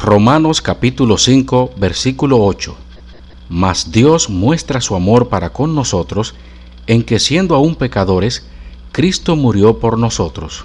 Romanos capítulo 5 versículo 8. Mas Dios muestra su amor para con nosotros en que siendo aún pecadores, Cristo murió por nosotros.